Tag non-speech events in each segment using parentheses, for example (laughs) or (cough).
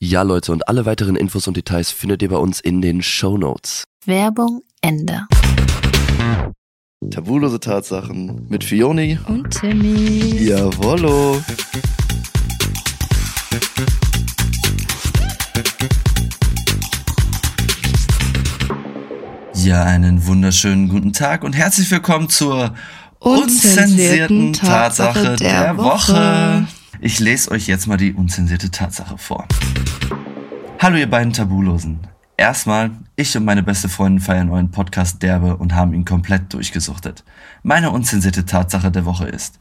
Ja, Leute, und alle weiteren Infos und Details findet ihr bei uns in den Show Notes. Werbung Ende. Tabulose Tatsachen mit Fioni. Und Timmy. Jawollo. Ja, einen wunderschönen guten Tag und herzlich willkommen zur Unzensierten Tatsache der Woche. Ich lese euch jetzt mal die unzensierte Tatsache vor. Hallo ihr beiden Tabulosen. Erstmal, ich und meine beste Freundin feiern euren Podcast derbe und haben ihn komplett durchgesuchtet. Meine unzensierte Tatsache der Woche ist,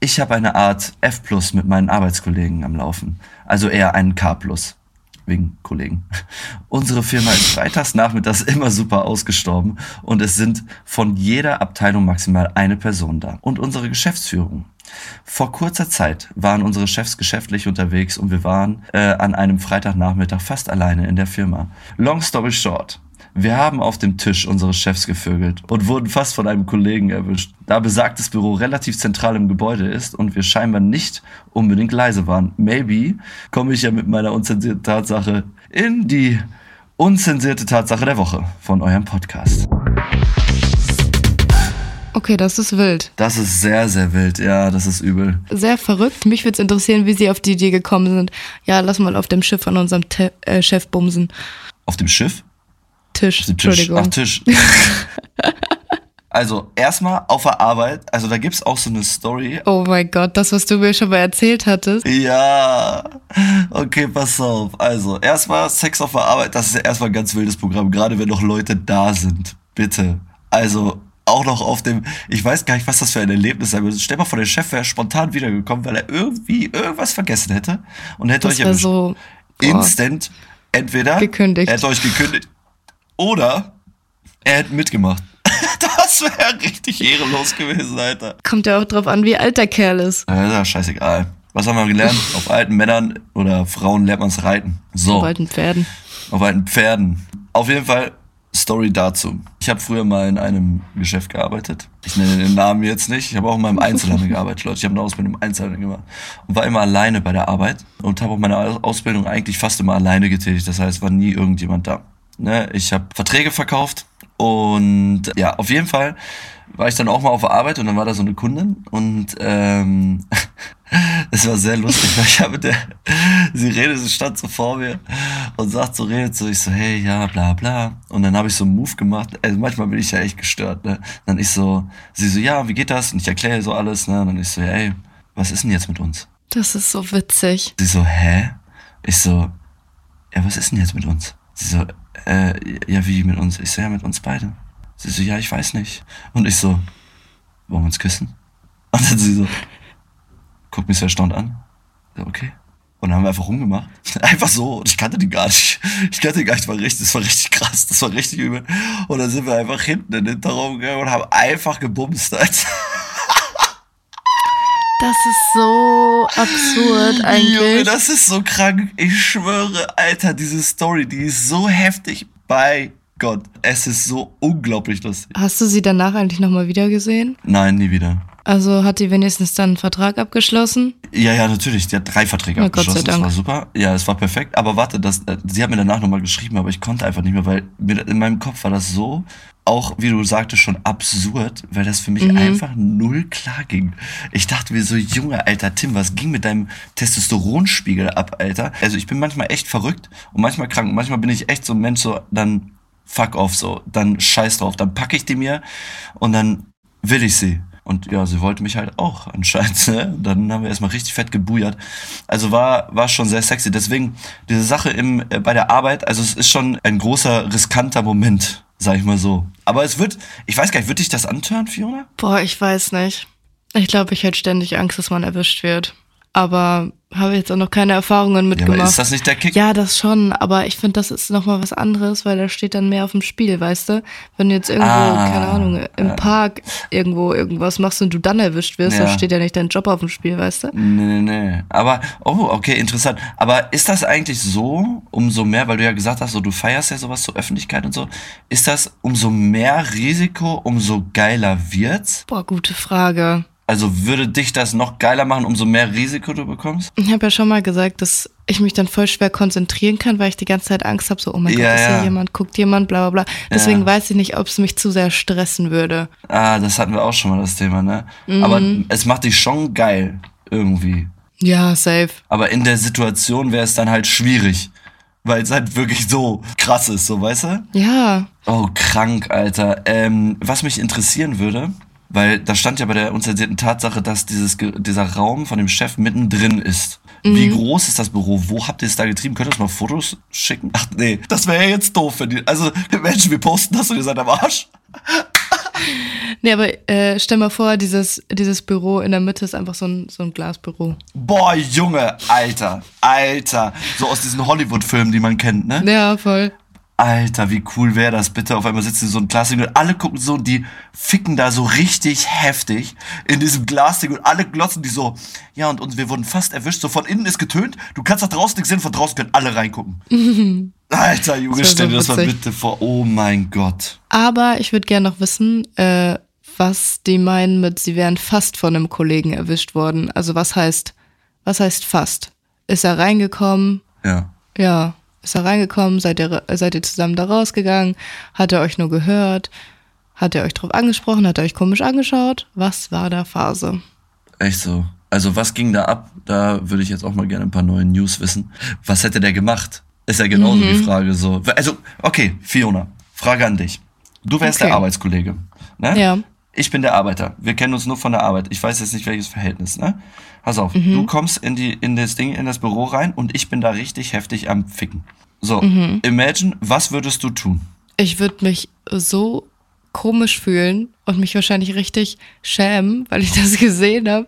ich habe eine Art F Plus mit meinen Arbeitskollegen am Laufen. Also eher einen K Plus. Wegen Kollegen. Unsere Firma ist freitags nachmittags immer super ausgestorben und es sind von jeder Abteilung maximal eine Person da. Und unsere Geschäftsführung. Vor kurzer Zeit waren unsere Chefs geschäftlich unterwegs und wir waren äh, an einem Freitagnachmittag fast alleine in der Firma. Long story short. Wir haben auf dem Tisch unsere Chefs gevögelt und wurden fast von einem Kollegen erwischt. Da besagtes Büro relativ zentral im Gebäude ist und wir scheinbar nicht unbedingt leise waren. Maybe komme ich ja mit meiner unzensierten Tatsache in die unzensierte Tatsache der Woche von eurem Podcast. Okay, das ist wild. Das ist sehr, sehr wild. Ja, das ist übel. Sehr verrückt. Mich würde es interessieren, wie sie auf die Idee gekommen sind. Ja, lass mal auf dem Schiff an unserem Te äh, Chef bumsen. Auf dem Schiff? Tisch. Tisch. Entschuldigung. Ach, Tisch. (laughs) also, erstmal auf der Arbeit. Also, da gibt's auch so eine Story. Oh mein Gott, das, was du mir schon mal erzählt hattest. Ja, okay, pass auf. Also, erstmal Sex auf der Arbeit, das ist ja erstmal ein ganz wildes Programm, gerade wenn noch Leute da sind. Bitte. Also, auch noch auf dem, ich weiß gar nicht, was das für ein Erlebnis sein würde. Stell mal vor, der Chef wäre spontan wiedergekommen, weil er irgendwie irgendwas vergessen hätte und hätte Das euch erwischt. so instant entweder Gekündigt. er hätte euch gekündigt oder er hätte mitgemacht. (laughs) Das wäre richtig ehrenlos gewesen, Alter. kommt ja auch drauf an, wie alt der Kerl ist. Ja, ist ja scheißegal. Was haben wir gelernt? (laughs) Auf alten Männern oder Frauen lernt man's reiten. So, Auf alten Pferden. auf alten Pferden. Auf jeden Fall Story dazu. Ich habe früher mal in einem Geschäft gearbeitet. Ich nenne den Namen jetzt nicht. Ich habe auch mal im Einzelhandel (laughs) gearbeitet, Leute. Ich habe eine Ausbildung im Einzelhandel gemacht und war immer alleine bei der Arbeit und habe auch meine Ausbildung eigentlich fast immer alleine getätigt. Das heißt, war nie irgendjemand da. Ne? Ich habe Verträge verkauft und ja, auf jeden Fall war ich dann auch mal auf der Arbeit und dann war da so eine Kundin und ähm, (laughs) es war sehr lustig, weil ich habe mit der, sie redet, sie stand so vor mir und sagt so, redet so, ich so, hey, ja, bla, bla. Und dann habe ich so einen Move gemacht, also manchmal bin ich ja echt gestört, ne. Dann ich so, sie so, ja, wie geht das? Und ich erkläre so alles, ne. Und dann ich so, ja, ey, was ist denn jetzt mit uns? Das ist so witzig. Sie so, hä? Ich so, ja, was ist denn jetzt mit uns? Sie so, äh, ja, wie mit uns? Ich so, ja, mit uns beide. Sie so, ja, ich weiß nicht. Und ich so, wollen wir uns küssen? (laughs) Und dann sie so, guckt mich sehr erstaunt an. So, okay. Und dann haben wir einfach rumgemacht. (laughs) Einfach so. Und ich kannte die gar nicht. Ich kannte die gar nicht. Das war richtig, das war richtig krass. Das war richtig übel. Und dann sind wir einfach hinten in den Hinterraum gegangen und haben einfach gebumst. Alter. Das ist so absurd Junge, eigentlich. das ist so krank. Ich schwöre, Alter, diese Story, die ist so heftig. Bei Gott. Es ist so unglaublich lustig. Hast du sie danach eigentlich nochmal wieder gesehen? Nein, nie wieder. Also hat die wenigstens dann einen Vertrag abgeschlossen? Ja, ja, natürlich. Die hat drei Verträge Ja, Gott sei abgeschlossen. Das Dank. war super. Ja, es war perfekt. Aber warte, das, äh, sie hat mir danach nochmal geschrieben, aber ich konnte einfach nicht mehr, weil in meinem Kopf war das so, auch wie du sagtest, schon absurd, weil das für mich Mhm. einfach null klar ging. Ich dachte mir so, Junge, Alter, Tim, was ging mit deinem Testosteronspiegel ab, Alter? Also ich bin manchmal echt verrückt und manchmal krank. Und manchmal bin ich echt so ein Mensch, so, dann fuck off, so, dann scheiß drauf. Dann packe ich die mir und dann will ich sie. Und ja, sie wollte mich halt auch anscheinend. (laughs) Ne? Dann haben wir erstmal richtig fett gebujert. Also war, war schon sehr sexy. Deswegen, diese Sache im, äh, bei der Arbeit, also es ist schon ein großer, riskanter Moment, sag ich mal so. Aber es wird, ich weiß gar nicht, wird dich das antören, Fiona? Boah, ich weiß nicht. Ich glaube, ich hätte ständig Angst, dass man erwischt wird. Aber habe jetzt auch noch keine Erfahrungen Ja, aber mitgemacht. ist das nicht der Kick? Ja, das schon, aber ich finde, das ist nochmal was anderes, weil da steht dann mehr auf dem Spiel, weißt du? Wenn du jetzt irgendwo, Ah, keine Ahnung, im ja. Park irgendwo irgendwas machst und du dann erwischt wirst, Ja. dann steht ja nicht dein Job auf dem Spiel, weißt du? Nee, nee, nee. Aber, oh, okay, interessant. Aber ist das eigentlich so, umso mehr, weil du ja gesagt hast, so, du feierst ja sowas zur Öffentlichkeit und so, ist das umso mehr Risiko, umso geiler wird's? Boah, gute Frage. Also würde dich das noch geiler machen, umso mehr Risiko du bekommst? Ich habe ja schon mal gesagt, dass ich mich dann voll schwer konzentrieren kann, weil ich die ganze Zeit Angst habe, so, oh mein Ja, Gott, ist ja. hier jemand, guckt jemand, bla bla bla. Deswegen weiß ich nicht, ob es mich zu sehr stressen würde. Ah, das hatten wir auch schon mal das Thema, ne? Aber es macht dich schon geil, irgendwie. Ja, safe. Aber in der Situation wäre es dann halt schwierig. Weil es halt wirklich so krass ist, so, weißt du? Ja. Oh, krank, Alter. Ähm, was mich interessieren würde, weil da stand ja bei der unzensierten Tatsache, dass dieses, dieser Raum von dem Chef mittendrin ist. Wie groß ist das Büro? Wo habt ihr es da getrieben? Könnt ihr uns mal Fotos schicken? Ach nee, das wäre ja jetzt doof, wenn die. Also, (laughs) Menschen, wir posten das und ihr seid am Arsch. (laughs) Nee, aber äh, stell mal vor, dieses, dieses Büro in der Mitte ist einfach so ein, so ein Glasbüro. Boah, Junge, Alter, Alter. So aus diesen Hollywood-Filmen, die man kennt, ne? Ja, voll. Alter, wie cool wäre das bitte? Auf einmal sitzen so ein Glasding und alle gucken so und die ficken da so richtig heftig in diesem Glasding und alle glotzen die so. Ja, und uns, wir wurden fast erwischt. So von innen ist getönt. Du kannst nach draußen nichts sehen, von draußen können alle reingucken. (laughs) Alter, Junge, stell dir das mal bitte vor. Oh mein Gott. Aber ich würde gerne noch wissen, äh, was die meinen mit, sie wären fast von einem Kollegen erwischt worden. Also was heißt, was heißt fast? Ist er reingekommen? Ja. Ja. Ist er reingekommen? Seid ihr, seid ihr zusammen da rausgegangen? Hat er euch nur gehört? Hat er euch drauf angesprochen? Hat er euch komisch angeschaut? Was war da Phase? Echt so. Also was ging da ab? Da würde ich jetzt auch mal gerne ein paar neue News wissen. Was hätte der gemacht? Ist ja genauso Mhm. die Frage so. Also, okay, Fiona, Frage an dich. Du wärst Okay. der Arbeitskollege. Ne? Ja. Ich bin der Arbeiter. Wir kennen uns nur von der Arbeit. Ich weiß jetzt nicht, welches Verhältnis, ne? Pass auf, Mhm. du kommst in, die, in das Ding, in das Büro rein und ich bin da richtig heftig am Ficken. So, Mhm. imagine, was würdest du tun? Ich würde mich so komisch fühlen und mich wahrscheinlich richtig schämen, weil ich das gesehen habe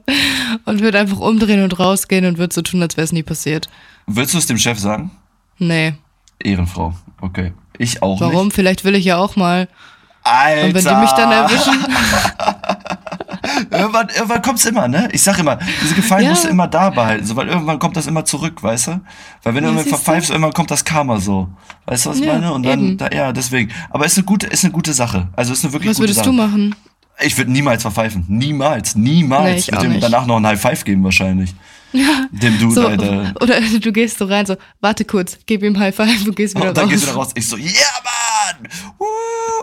und würde einfach umdrehen und rausgehen und würde so tun, als wäre es nie passiert. Willst du es dem Chef sagen? Nee. Ehrenfrau. Okay. Ich auch Warum? nicht. Vielleicht will ich ja auch mal. Alter. Und wenn die mich dann erwischen, (laughs) Irgendwann, irgendwann kommt's immer, ne? Ich sag immer, diese Gefallen Ja. musst du immer da behalten, so, weil irgendwann kommt das immer zurück, weißt du? Weil wenn du irgendwie siehst du? verpfeifst, irgendwann kommt das Karma so. Weißt du, was ich Ja, meine? Und dann, da, ja, deswegen. Aber ist eine gute, ist eine gute Sache. Also ist eine wirklich was gute würdest Sache. du machen? Ich würde niemals verpfeifen. Niemals. Niemals. Nee, würde dem nicht. danach noch ein High Five geben, wahrscheinlich. Ja. Dem Dude, So, Alter. oder (laughs) du gehst so rein, so, warte kurz, gib ihm High Five und gehst wieder Und dann raus. gehst du da raus. Ich so, yeah, Mann!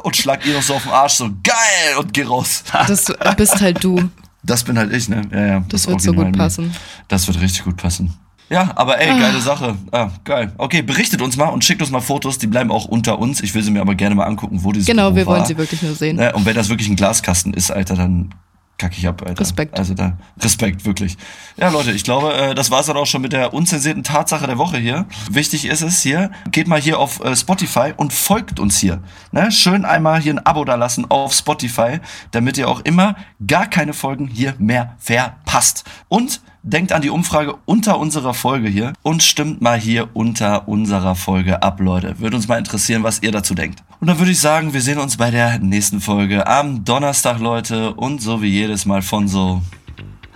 Und schlag ihr noch so auf den Arsch, so geil! Und geh raus. Das bist halt du. Das bin halt ich, ne? Ja, ja. Das wird so gut passen. Das wird richtig gut passen. Ja, aber ey, geile Sache. Ah, geil. Okay, berichtet uns mal und schickt uns mal Fotos. Die bleiben auch unter uns. Ich will sie mir aber gerne mal angucken, wo dieses Genau, Büro wir wollen war. sie wirklich nur sehen. Und wenn das wirklich ein Glaskasten ist, Alter, dann kacke ich ab, Alter. Respekt. Also da, Respekt, wirklich. Ja, Leute, ich glaube, äh, das war's dann auch schon mit der unzensierten Tatsache der Woche hier. Wichtig ist es hier, geht mal hier auf äh, Spotify und folgt uns hier. Ne? Schön einmal hier ein Abo da lassen auf Spotify, damit ihr auch immer gar keine Folgen hier mehr verpasst. Und denkt an die Umfrage unter unserer Folge hier und stimmt mal hier unter unserer Folge ab, Leute. Würde uns mal interessieren, was ihr dazu denkt. Und dann würde ich sagen, wir sehen uns bei der nächsten Folge am Donnerstag, Leute. Und so wie jedes Mal von so,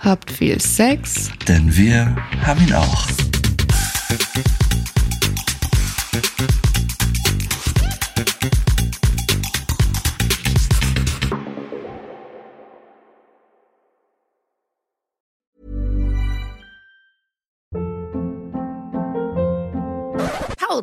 Habt viel Sex. denn wir haben ihn auch.